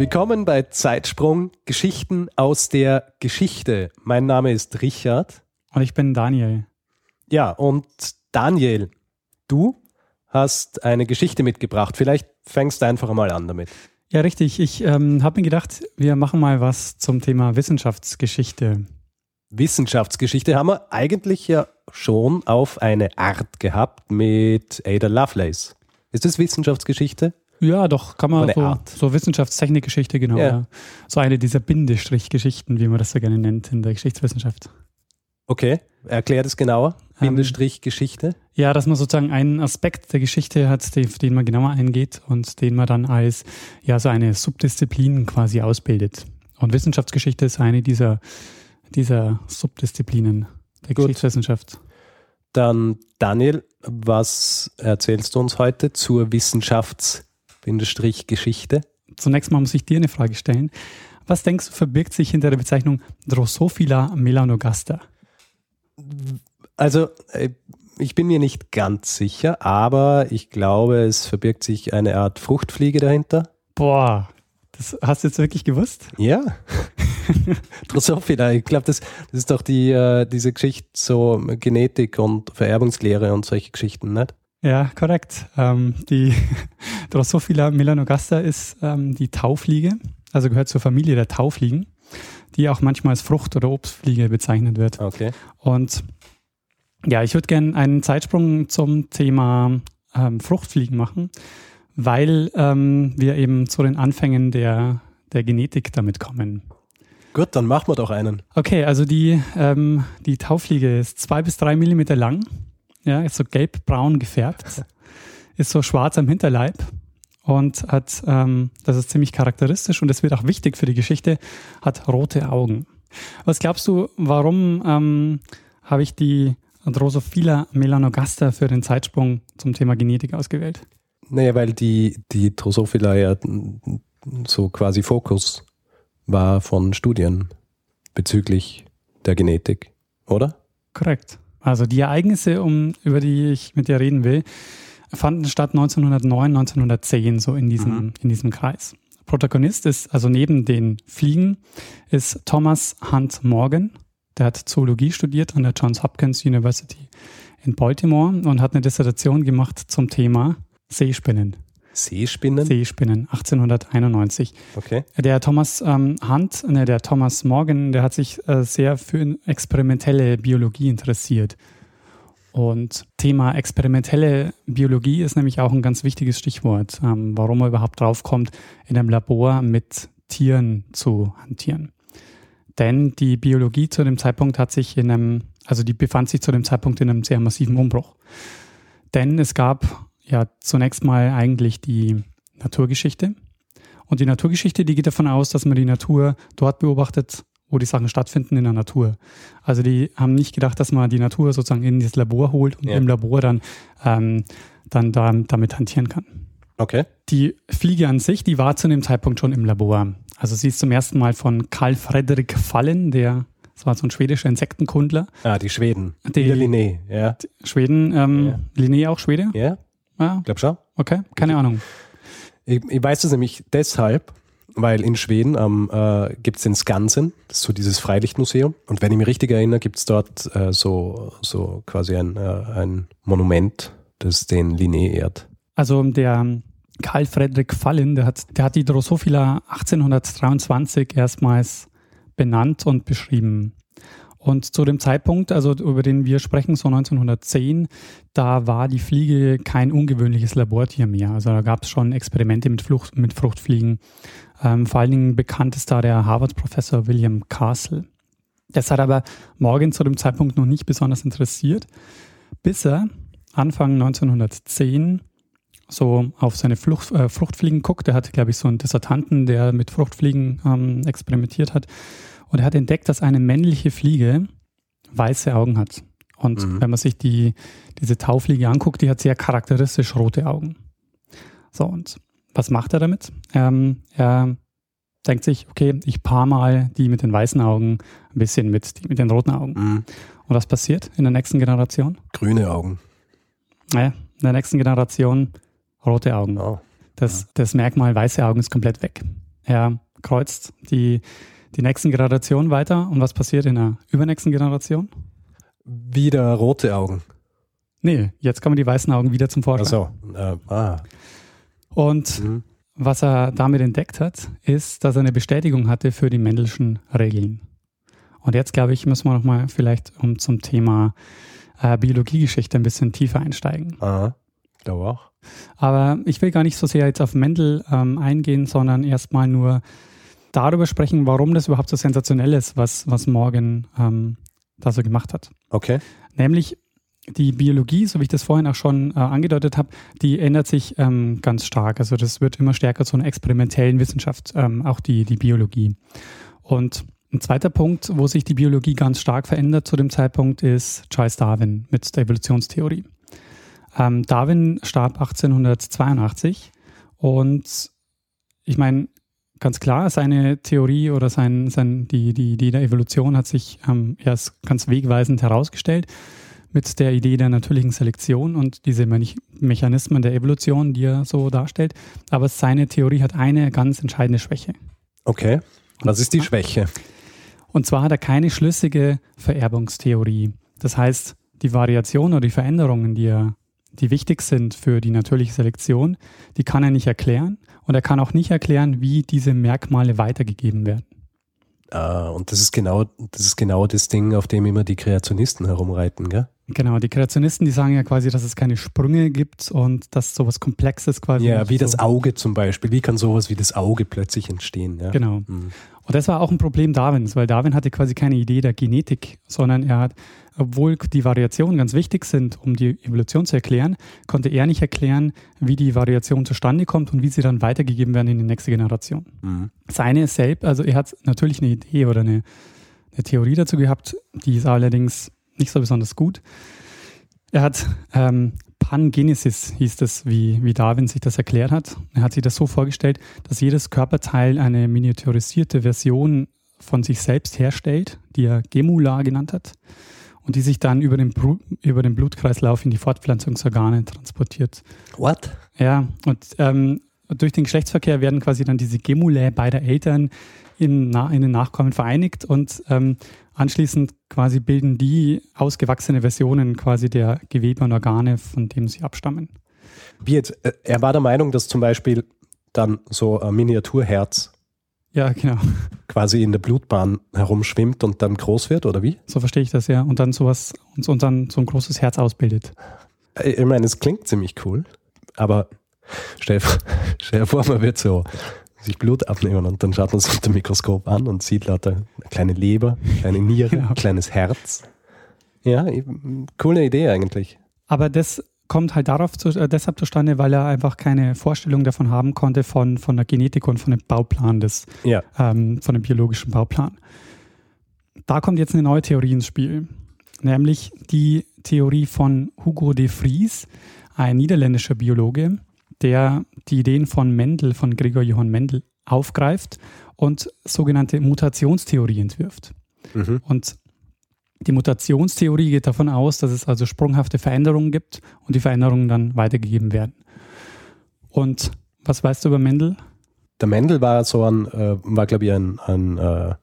Willkommen bei Zeitsprung Geschichten aus der Geschichte. Mein Name ist Richard. Und ich bin Daniel. Ja, und Daniel, du hast eine Geschichte mitgebracht. Vielleicht fängst du einfach mal an damit. Ja, richtig. Ich ähm, habe mir gedacht, wir machen mal was zum Thema Wissenschaftsgeschichte. Wissenschaftsgeschichte haben wir eigentlich ja schon auf eine Art gehabt mit Ada Lovelace. Ist das Wissenschaftsgeschichte? Ja, doch, kann man So so, Art. so Wissenschaftstechnikgeschichte, genau. Ja. Ja. So eine dieser Bindestrichgeschichten, wie man das so gerne nennt in der Geschichtswissenschaft. Okay, erklär das genauer. Ähm, Bindestrich Geschichte. Ja, dass man sozusagen einen Aspekt der Geschichte hat, den, auf den man genauer eingeht und den man dann als ja so eine Subdisziplin quasi ausbildet. Und Wissenschaftsgeschichte ist eine dieser, dieser Subdisziplinen der Gut. Geschichtswissenschaft. Dann Daniel, was erzählst du uns heute zur Wissenschafts-Geschichte? Zunächst mal muss ich dir eine Frage stellen. Was denkst du, verbirgt sich hinter der Bezeichnung Drosophila melanogaster? Also, äh, ich bin mir nicht ganz sicher, aber ich glaube, es verbirgt sich eine Art Fruchtfliege dahinter. Boah, das hast du jetzt wirklich gewusst? Ja. Drosophila, ich glaube, das, das ist doch die, äh, diese Geschichte, so Genetik und Vererbungslehre und solche Geschichten, nicht? Ja, korrekt. Ähm, die Drosophila melanogaster ist ähm, die Taufliege, also gehört zur Familie der Taufliegen, die auch manchmal als Frucht- oder Obstfliege bezeichnet wird. Okay. Und ja, ich würde gerne einen Zeitsprung zum Thema ähm, Fruchtfliegen machen, weil ähm, wir eben zu den Anfängen der, der Genetik damit kommen. Gut, dann machen wir doch einen. Okay, also die, ähm, die Taufliege ist zwei bis drei Millimeter lang, ja, ist so gelb-braun gefärbt, ist so schwarz am Hinterleib und hat, ähm, das ist ziemlich charakteristisch und das wird auch wichtig für die Geschichte, hat rote Augen. Was glaubst du, warum ähm, habe ich die Drosophila melanogaster für den Zeitsprung zum Thema Genetik ausgewählt? Naja, weil die, die Drosophila ja so quasi Fokus war von Studien bezüglich der Genetik, oder? Korrekt. Also die Ereignisse, um, über die ich mit dir reden will, fanden statt 1909, 1910, so in diesem, Mhm. in diesem Kreis. Protagonist ist, also neben den Fliegen, ist Thomas Hunt Morgan. Der hat Zoologie studiert an der Johns Hopkins University in Baltimore und hat eine Dissertation gemacht zum Thema Seespinnen. Seespinnen? Seespinnen, 1891. Okay. Der Thomas ähm, Hunt, ne, der Thomas Morgan, der hat sich äh, sehr für experimentelle Biologie interessiert. Und Thema experimentelle Biologie ist nämlich auch ein ganz wichtiges Stichwort, ähm, warum man überhaupt draufkommt, in einem Labor mit Tieren zu hantieren. Denn die Biologie zu dem Zeitpunkt hat sich in einem, also die befand sich zu dem Zeitpunkt in einem sehr massiven Umbruch. Denn es gab ja zunächst mal eigentlich die Naturgeschichte. Und die Naturgeschichte, die geht davon aus, dass man die Natur dort beobachtet, wo die Sachen stattfinden in der Natur. Also die haben nicht gedacht, dass man die Natur sozusagen in das Labor holt und Ja. im Labor dann, ähm, dann da, damit hantieren kann. Okay. Die Fliege an sich, die war zu dem Zeitpunkt schon im Labor. Also sie ist zum ersten Mal von Karl Fredrik Fallen, der, das war so ein schwedischer Insektenkundler, Ah, die Schweden. Die- Wieder Linné, ja. Schweden, ähm, Ja. Linné auch Schwede? Ja, Ja, glaub schon. okay, keine Ahnung. Ich, ich weiß das nämlich deshalb, weil in Schweden ähm, äh, gibt es den Skansen, das ist so dieses Freilichtmuseum. Und wenn ich mich richtig erinnere, gibt es dort äh, so, so quasi ein, äh, ein Monument, das den Linné ehrt. Also der Karl Friedrich Fallen, der hat, der hat die Drosophila 1823 erstmals benannt und beschrieben. Und zu dem Zeitpunkt, also über den wir sprechen, so 1910, da war die Fliege kein ungewöhnliches Labortier mehr. Also da gab es schon Experimente mit, Flucht, mit Fruchtfliegen. Ähm, vor allen Dingen bekannt ist da der Harvard-Professor William Castle. Das hat aber Morgan zu dem Zeitpunkt noch nicht besonders interessiert, bis er Anfang 1910 so auf seine Flucht, äh, Fruchtfliegen guckt. Er hatte, glaube ich, so einen Dissertanten, der mit Fruchtfliegen ähm, experimentiert hat. Und er hat entdeckt, dass eine männliche Fliege weiße Augen hat. Und mhm. wenn man sich die, diese Taufliege anguckt, die hat sehr charakteristisch rote Augen. So, und was macht er damit? Ähm, er denkt sich, okay, ich paar mal die mit den weißen Augen ein bisschen mit, die mit den roten Augen. Mhm. Und was passiert in der nächsten Generation? Grüne Augen. Naja, in der nächsten Generation rote Augen. Oh. Das, ja. das Merkmal weiße Augen ist komplett weg. Er kreuzt die, die nächsten Generationen weiter und was passiert in der übernächsten Generation? Wieder rote Augen. Nee, jetzt kommen die weißen Augen wieder zum Vorschein. Ach so. Äh, ah. Und mhm. was er damit entdeckt hat, ist, dass er eine Bestätigung hatte für die Mendelschen Regeln. Und jetzt, glaube ich, müssen wir nochmal vielleicht um zum Thema äh, Biologiegeschichte ein bisschen tiefer einsteigen. Aha, glaube auch. Aber ich will gar nicht so sehr jetzt auf Mendel ähm, eingehen, sondern erstmal nur darüber sprechen, warum das überhaupt so sensationell ist, was, was Morgan ähm, da so gemacht hat. Okay. Nämlich die Biologie, so wie ich das vorhin auch schon äh, angedeutet habe, die ändert sich ähm, ganz stark. Also das wird immer stärker zu einer experimentellen Wissenschaft, ähm, auch die, die Biologie. Und ein zweiter Punkt, wo sich die Biologie ganz stark verändert zu dem Zeitpunkt, ist Charles Darwin mit der Evolutionstheorie. Ähm, Darwin starb 1882 und ich meine, ganz klar, seine Theorie oder sein, sein, die, die Idee der Evolution hat sich ähm, erst ganz wegweisend herausgestellt mit der Idee der natürlichen Selektion und diese Mechanismen der Evolution, die er so darstellt. Aber seine Theorie hat eine ganz entscheidende Schwäche. Okay, was ist die Schwäche? Und zwar hat er keine schlüssige Vererbungstheorie. Das heißt, die Variation oder die Veränderungen, die, er, die wichtig sind für die natürliche Selektion, die kann er nicht erklären. Und er kann auch nicht erklären, wie diese Merkmale weitergegeben werden. Ah, und das ist genau, das ist genau das Ding, auf dem immer die Kreationisten herumreiten, gell? Genau, die Kreationisten, die sagen ja quasi, dass es keine Sprünge gibt und dass sowas Komplexes quasi. Ja, wie so das Auge zum Beispiel. Wie kann sowas wie das Auge plötzlich entstehen? Ja? Genau. Mhm. Und das war auch ein Problem Darwins, weil Darwin hatte quasi keine Idee der Genetik, sondern er hat, obwohl die Variationen ganz wichtig sind, um die Evolution zu erklären, konnte er nicht erklären, wie die Variation zustande kommt und wie sie dann weitergegeben werden in die nächste Generation. Mhm. Seine selbst, also er hat natürlich eine Idee oder eine, eine Theorie dazu gehabt, die ist allerdings nicht so besonders gut. Er hat ähm, Pangenesis hieß es, wie, wie Darwin sich das erklärt hat. Er hat sich das so vorgestellt, dass jedes Körperteil eine miniaturisierte Version von sich selbst herstellt, die er Gemula genannt hat, und die sich dann über den, über den Blutkreislauf in die Fortpflanzungsorgane transportiert. What? Ja, und ähm, durch den Geschlechtsverkehr werden quasi dann diese Gemulae beider Eltern in, in den Nachkommen vereinigt und ähm, Anschließend quasi bilden die ausgewachsene Versionen quasi der Gewebe und Organe, von dem sie abstammen. Wie jetzt, äh, er war der Meinung, dass zum Beispiel dann so ein Miniaturherz ja, genau. quasi in der Blutbahn herumschwimmt und dann groß wird, oder wie? So verstehe ich das, ja. Und dann sowas und dann so ein großes Herz ausbildet. Äh, ich meine, es klingt ziemlich cool, aber stell, stell dir vor, man wird so sich Blut abnehmen und dann schaut man sich unter dem Mikroskop an und sieht lauter eine kleine Leber, kleine Niere, ja. kleines Herz. Ja, coole Idee eigentlich. Aber das kommt halt darauf zu, äh, deshalb zustande, weil er einfach keine Vorstellung davon haben konnte von, von der Genetik und von dem Bauplan des, ja. ähm, von dem biologischen Bauplan. Da kommt jetzt eine neue Theorie ins Spiel, nämlich die Theorie von Hugo de Vries, ein niederländischer Biologe, der die Ideen von Mendel, von Gregor Johann Mendel aufgreift und sogenannte Mutationstheorie entwirft. Mhm. Und die Mutationstheorie geht davon aus, dass es also sprunghafte Veränderungen gibt und die Veränderungen dann weitergegeben werden. Und was weißt du über Mendel? Der Mendel war so ein, äh, war glaube ich ein, ein äh,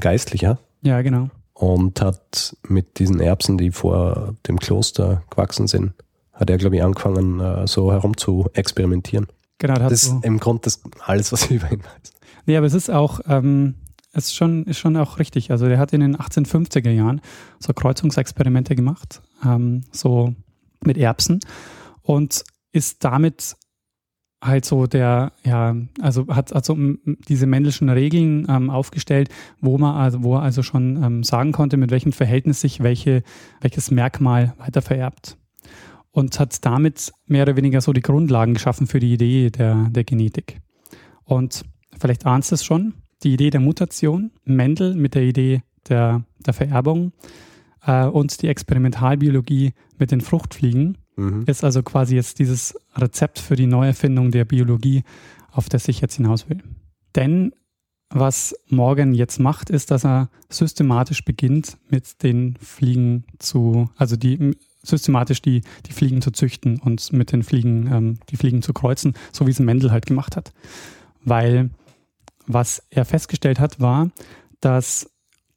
Geistlicher. Ja, genau. Und hat mit diesen Erbsen, die vor dem Kloster gewachsen sind, hat er, glaube ich, angefangen, äh, so herum zu experimentieren. Genau, das ist so im Grunde das alles, was ich über ihn weiß. Nee, aber es ist auch, ähm, ist schon, ist schon auch richtig. Also der hat in den 1850er Jahren so Kreuzungsexperimente gemacht, ähm, so mit Erbsen und ist damit halt so der, ja, also hat also diese männlichen Regeln ähm, aufgestellt, wo man also, wo er also schon ähm, sagen konnte, mit welchem Verhältnis sich welche, welches Merkmal weiter vererbt. und hat damit mehr oder weniger so die Grundlagen geschaffen für die Idee der, der Genetik. Und vielleicht ahnst du es schon, die Idee der Mutation, Mendel mit der Idee der, der Vererbung äh, und die Experimentalbiologie mit den Fruchtfliegen mhm. ist also quasi jetzt dieses Rezept für die Neuerfindung der Biologie, auf das ich jetzt hinaus will. Denn was Morgan jetzt macht, ist, dass er systematisch beginnt, mit den Fliegen zu, also die systematisch die, die Fliegen zu züchten und mit den Fliegen, ähm, die Fliegen zu kreuzen, so wie es Mendel halt gemacht hat. Weil was er festgestellt hat, war, dass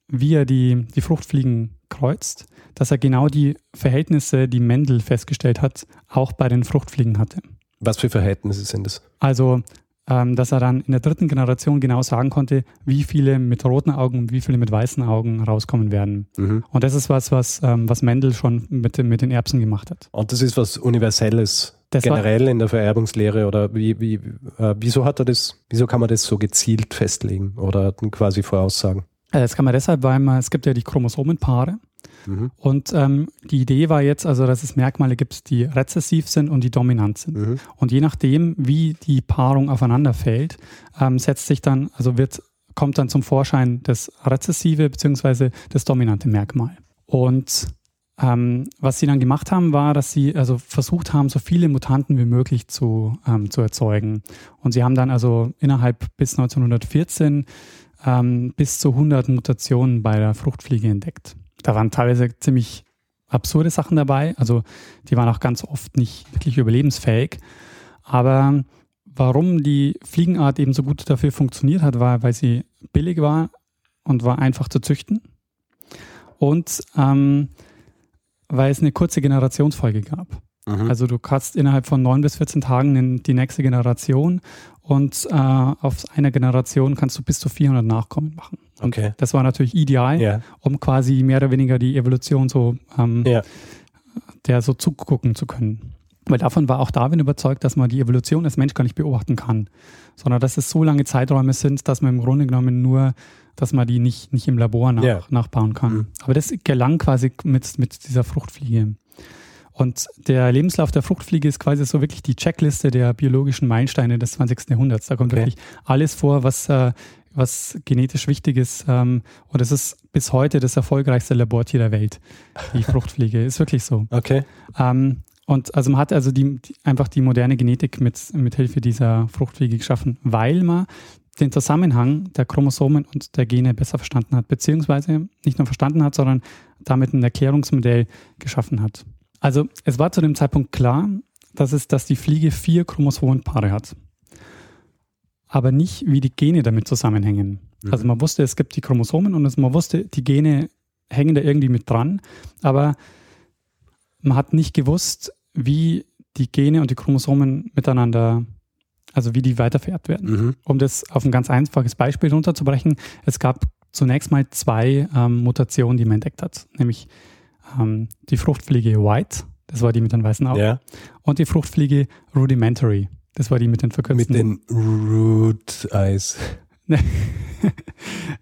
wie er die, die Fruchtfliegen kreuzt, dass er genau die Verhältnisse, die Mendel festgestellt hat, auch bei den Fruchtfliegen hatte. Was für Verhältnisse sind das? Also ähm, dass er dann in der dritten Generation genau sagen konnte, wie viele mit roten Augen und wie viele mit weißen Augen rauskommen werden. Mhm. Und das ist was, was, ähm, was Mendel schon mit, mit den Erbsen gemacht hat. Und das ist was Universelles das generell in der Vererbungslehre oder wie, wie, äh, wieso hat er das, wieso kann man das so gezielt festlegen oder quasi voraussagen? Äh, das kann man deshalb, weil man, es gibt ja die Chromosomenpaare Mhm. Und ähm, die Idee war jetzt also, dass es Merkmale gibt, die rezessiv sind und die dominant sind. Mhm. Und je nachdem, wie die Paarung aufeinander fällt, ähm, setzt sich dann, also wird, kommt dann zum Vorschein das rezessive bzw. das dominante Merkmal. Und ähm, was sie dann gemacht haben, war, dass sie also versucht haben, so viele Mutanten wie möglich zu, ähm, zu erzeugen. Und sie haben dann also innerhalb bis 1914 ähm, bis zu 100 Mutationen bei der Fruchtfliege entdeckt da waren teilweise ziemlich absurde Sachen dabei. Also die waren auch ganz oft nicht wirklich überlebensfähig. Aber warum die Fliegenart eben so gut dafür funktioniert hat, war, weil sie billig war und war einfach zu züchten. Und ähm, weil es eine kurze Generationsfolge gab. Mhm. Also du kannst innerhalb von neun bis 14 Tagen die nächste Generation und äh, auf einer Generation kannst du bis zu 400 Nachkommen machen. Und okay. das war natürlich ideal, ja. um quasi mehr oder weniger die Evolution so ähm, ja. der so zugucken zu können. Weil davon war auch Darwin überzeugt, dass man die Evolution als Mensch gar nicht beobachten kann, sondern dass es so lange Zeiträume sind, dass man im Grunde genommen nur, dass man die nicht, nicht im Labor nach, ja. nachbauen kann. Mhm. Aber das gelang quasi mit, mit dieser Fruchtfliege. Und der Lebenslauf der Fruchtfliege ist quasi so wirklich die Checkliste der biologischen Meilensteine des 20. Jahrhunderts. Da kommt okay. wirklich alles vor, was, äh, was genetisch wichtig ist. Ähm, und es ist bis heute das erfolgreichste Labortier der Welt, die Fruchtfliege. ist wirklich so. Okay. Ähm, und also man hat also die, die, einfach die moderne Genetik mit, mit Hilfe dieser Fruchtfliege geschaffen, weil man den Zusammenhang der Chromosomen und der Gene besser verstanden hat, beziehungsweise nicht nur verstanden hat, sondern damit ein Erklärungsmodell geschaffen hat. Also es war zu dem Zeitpunkt klar, dass, es, dass die Fliege vier Chromosomenpaare hat. Aber nicht, wie die Gene damit zusammenhängen. Mhm. Also man wusste, es gibt die Chromosomen und man wusste, die Gene hängen da irgendwie mit dran. Aber man hat nicht gewusst, wie die Gene und die Chromosomen miteinander, also wie die weitervererbt werden. Mhm. Um das auf ein ganz einfaches Beispiel runterzubrechen, es gab zunächst mal zwei ähm, Mutationen, die man entdeckt hat. Nämlich ähm, die Fruchtfliege White, das war die mit den weißen Augen, ja. und die Fruchtfliege Rudimentary, das war die mit den verkürzten. Mit den Root Eyes.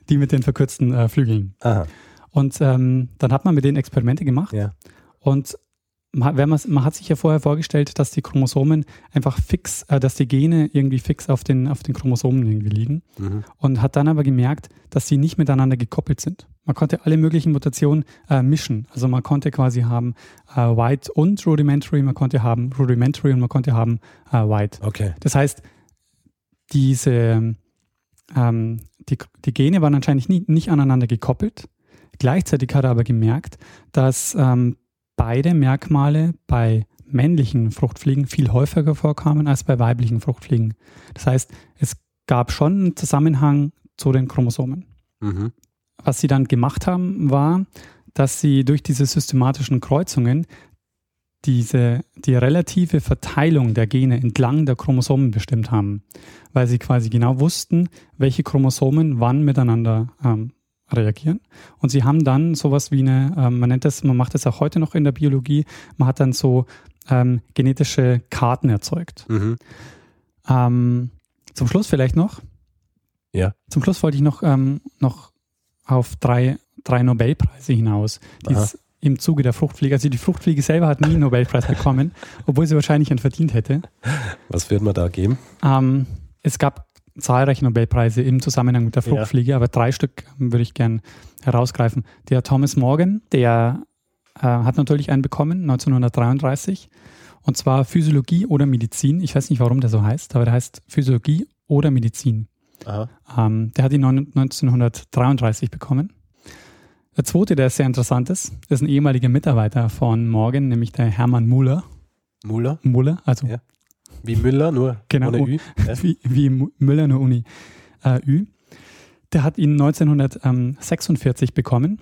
die mit den verkürzten äh, Flügeln. Aha. Und ähm, dann hat man mit denen Experimente gemacht. Ja. Und man, man, hat sich ja vorher vorgestellt, dass die Chromosomen einfach fix, äh, dass die Gene irgendwie fix auf den, auf den Chromosomen irgendwie liegen. Mhm. Und hat dann aber gemerkt, dass sie nicht miteinander gekoppelt sind. Man konnte alle möglichen Mutationen äh, mischen. Also man konnte quasi haben äh, White und Rudimentary, man konnte haben Rudimentary und man konnte haben äh, White. Okay. Das heißt, diese ähm, die, die Gene waren anscheinend nie, nicht aneinander gekoppelt. Gleichzeitig hat er aber gemerkt, dass ähm, beide Merkmale bei männlichen Fruchtfliegen viel häufiger vorkamen als bei weiblichen Fruchtfliegen. Das heißt, es gab schon einen Zusammenhang zu den Chromosomen. Mhm. Was sie dann gemacht haben, war, dass sie durch diese systematischen Kreuzungen diese, die relative Verteilung der Gene entlang der Chromosomen bestimmt haben, weil sie quasi genau wussten, welche Chromosomen wann miteinander ähm, reagieren. Und sie haben dann sowas wie eine, ähm, man nennt das, man macht das auch heute noch in der Biologie, man hat dann so ähm, genetische Karten erzeugt. Mhm. Ähm, zum Schluss vielleicht noch. Ja. Zum Schluss wollte ich noch, ähm, noch auf drei, drei Nobelpreise hinaus, die es im Zuge der Fruchtfliege. Also die Fruchtfliege selber hat nie einen Nobelpreis bekommen, obwohl sie wahrscheinlich einen verdient hätte. Was wird man da geben? Ähm, es gab zahlreiche Nobelpreise im Zusammenhang mit der Fruchtfliege, ja. aber drei Stück würde ich gern herausgreifen. Der Thomas Morgan, der äh, hat natürlich einen bekommen, 1933. Und zwar Physiologie oder Medizin. Ich weiß nicht, warum der so heißt, aber der heißt Physiologie oder Medizin. Ähm, der hat ihn 1933 bekommen. Der zweite, der sehr interessant ist, ist ein ehemaliger Mitarbeiter von Morgan, nämlich der Hermann Muller. Muller? Muller, also. Ja. Wie Müller, nur genau, ohne Ü. Wie, wie, Müller, nur Uni. Äh, Ü. Der hat ihn 1946 bekommen,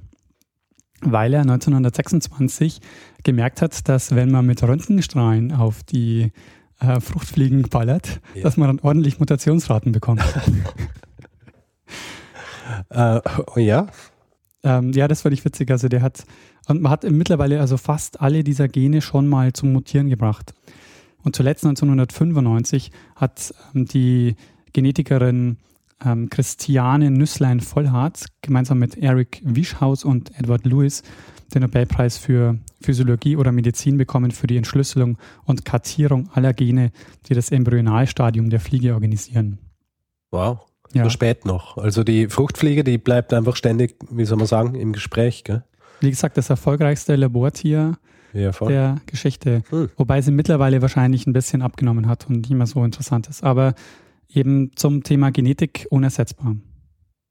weil er 1926 gemerkt hat, dass wenn man mit Röntgenstrahlen auf die äh, Fruchtfliegen ballert, ja. dass man dann ordentlich Mutationsraten bekommt. äh, ja, ähm, ja, das fand ich witzig. Also der hat, und man hat mittlerweile also fast alle dieser Gene schon mal zum Mutieren gebracht. Und zuletzt 1995 hat ähm, die Genetikerin ähm, Christiane Nüsslein-Vollhardt gemeinsam mit Eric Wischhaus und Edward Lewis den Nobelpreis für Physiologie oder Medizin bekommen für die Entschlüsselung und Kartierung aller Gene, die das Embryonalstadium der Fliege organisieren. Wow. Ja. Nur spät noch. Also die Fruchtfliege, die bleibt einfach ständig, wie soll man sagen, im Gespräch. Gell? Wie gesagt, das erfolgreichste Labortier ja, der Geschichte. Hm. Wobei sie mittlerweile wahrscheinlich ein bisschen abgenommen hat und nicht mehr so interessant ist. Aber eben zum Thema Genetik unersetzbar.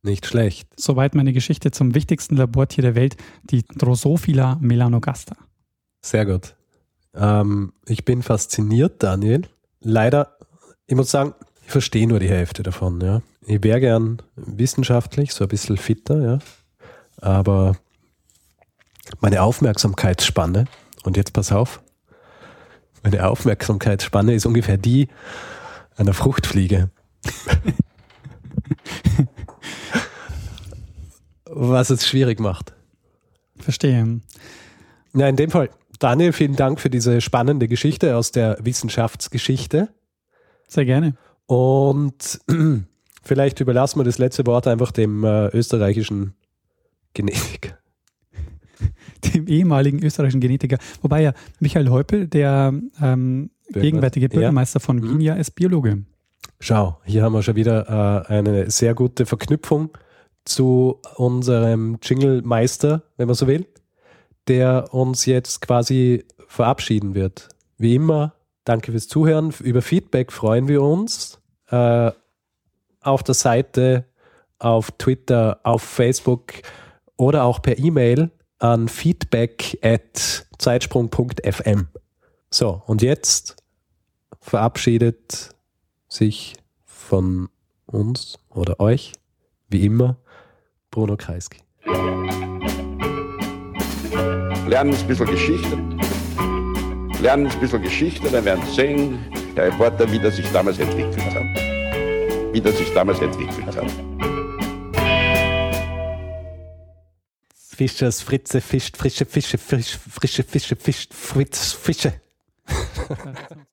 Nicht schlecht. Soweit meine Geschichte zum wichtigsten Labortier der Welt, die Drosophila melanogaster. Sehr gut. Ähm, ich bin fasziniert, Daniel. Leider, ich muss sagen, ich verstehe nur die Hälfte davon, ja. Ich wäre gern wissenschaftlich, so ein bisschen fitter, ja. Aber meine Aufmerksamkeitsspanne, und jetzt pass auf, meine Aufmerksamkeitsspanne ist ungefähr die einer Fruchtfliege. Was es schwierig macht. Verstehe. Ja, in dem Fall, Daniel, vielen Dank für diese spannende Geschichte aus der Wissenschaftsgeschichte. Sehr gerne. Und vielleicht überlassen wir das letzte Wort einfach dem äh, österreichischen Genetiker. Dem ehemaligen österreichischen Genetiker. Wobei ja Michael Heupel, der ähm, gegenwärtige Bürgermeister ja. von Wien, mhm. ja ist Biologe. Schau, hier haben wir schon wieder äh, eine sehr gute Verknüpfung zu unserem Jingle-Meister, wenn man so will, der uns jetzt quasi verabschieden wird. Wie immer, danke fürs Zuhören. Über Feedback freuen wir uns äh, auf der Seite, auf Twitter, auf Facebook oder auch per E-Mail an feedback at zeitsprung.fm. So, und jetzt verabschiedet sich von uns oder euch, wie immer, Bruno Kreisky. Lernen ein bisschen Geschichte. Lernen ein bisschen Geschichte, dann werden Sie sehen, der Reporter, wie das sich damals entwickelt hat. Wie das sich damals entwickelt hat. Fischers, Fritze, fischt frische Fische, frisch, frische Fische, fischt Fritz, Fische.